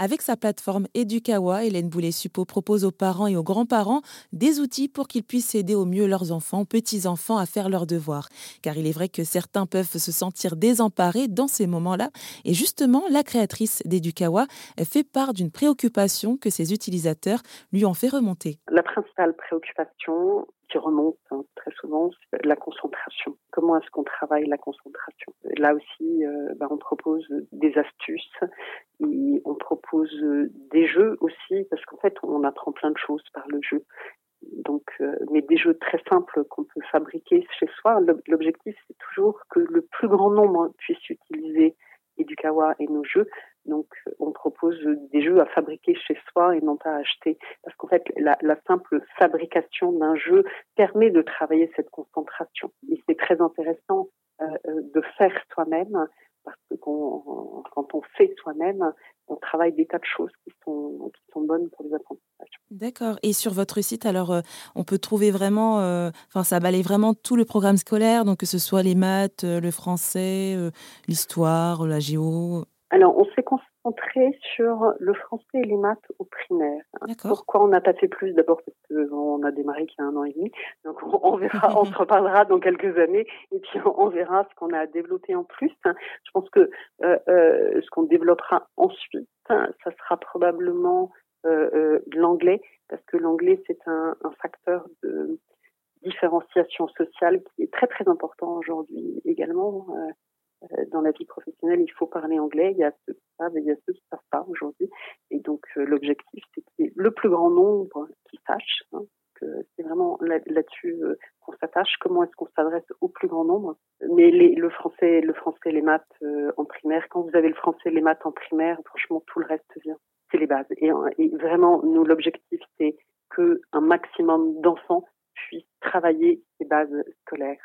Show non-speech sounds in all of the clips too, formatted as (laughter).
Avec sa plateforme Edukawa, Hélène Boulet-Suppo propose aux parents et aux grands-parents des outils pour qu'ils puissent aider au mieux leurs enfants, petits-enfants à faire leurs devoirs. Car il est vrai que certains peuvent se sentir désemparés dans ces moments-là. Et justement, la créatrice d'Edukawa fait part d'une préoccupation que ses utilisateurs lui ont fait remonter. La principale préoccupation, qui remonte hein, très souvent, c'est la concentration. Comment est-ce qu'on travaille la concentration? Là aussi, euh, ben, on propose des astuces, on propose des jeux aussi, parce qu'en fait, on apprend plein de choses par le jeu. Donc, euh, mais des jeux très simples qu'on peut fabriquer chez soi. L'objectif, c'est toujours que le plus grand nombre puisse utiliser Edukawa et nos jeux. Donc, on propose des jeux à fabriquer chez soi et non pas à acheter. Parce qu'en fait, la, simple fabrication d'un jeu permet de travailler cette concentration. Et c'est très intéressant de faire soi-même parce que quand on fait soi-même, on travaille des tas de choses qui sont, qui sont bonnes pour les apprentissages. D'accord. Et sur votre site, alors, euh, on peut trouver vraiment, enfin, ça balaye vraiment tout le programme scolaire, donc que ce soit les maths, le français, l'histoire, la géo. Alors, on s'est sur le français et les maths au primaire. Pourquoi on n'a pas fait plus? D'abord parce qu'on a démarré qu'il y a un an et demi. Donc, on, verra, (laughs) on se reparlera dans quelques années et puis on, verra ce qu'on a développé en plus. Je pense que euh, euh, ce qu'on développera ensuite, ça sera probablement euh, l'anglais parce que l'anglais, c'est un, un facteur de différenciation sociale qui est très très important aujourd'hui également. Euh, dans la vie professionnelle, il faut parler anglais. Il y a ceux il y a ceux qui ne savent pas aujourd'hui. Et donc, euh, l'objectif, c'est qu'il y ait le plus grand nombre qui sache. Hein, c'est vraiment là-dessus euh, qu'on s'attache. Comment est-ce qu'on s'adresse au plus grand nombre Mais le français, le français, les maths en primaire. Quand vous avez le français, les maths en primaire, franchement, tout le reste vient. C'est les bases. Et, et vraiment, nous, l'objectif, c'est que un maximum d'enfants puissent travailler ces bases scolaires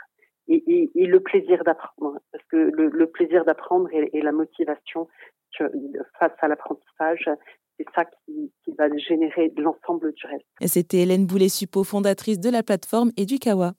et, et, le plaisir d'apprendre, parce que le, le plaisir d'apprendre et, et, la motivation face à l'apprentissage, c'est ça qui, qui, va générer l'ensemble du reste. C'était Hélène Boulet-Suppo, fondatrice de la plateforme Edukawa.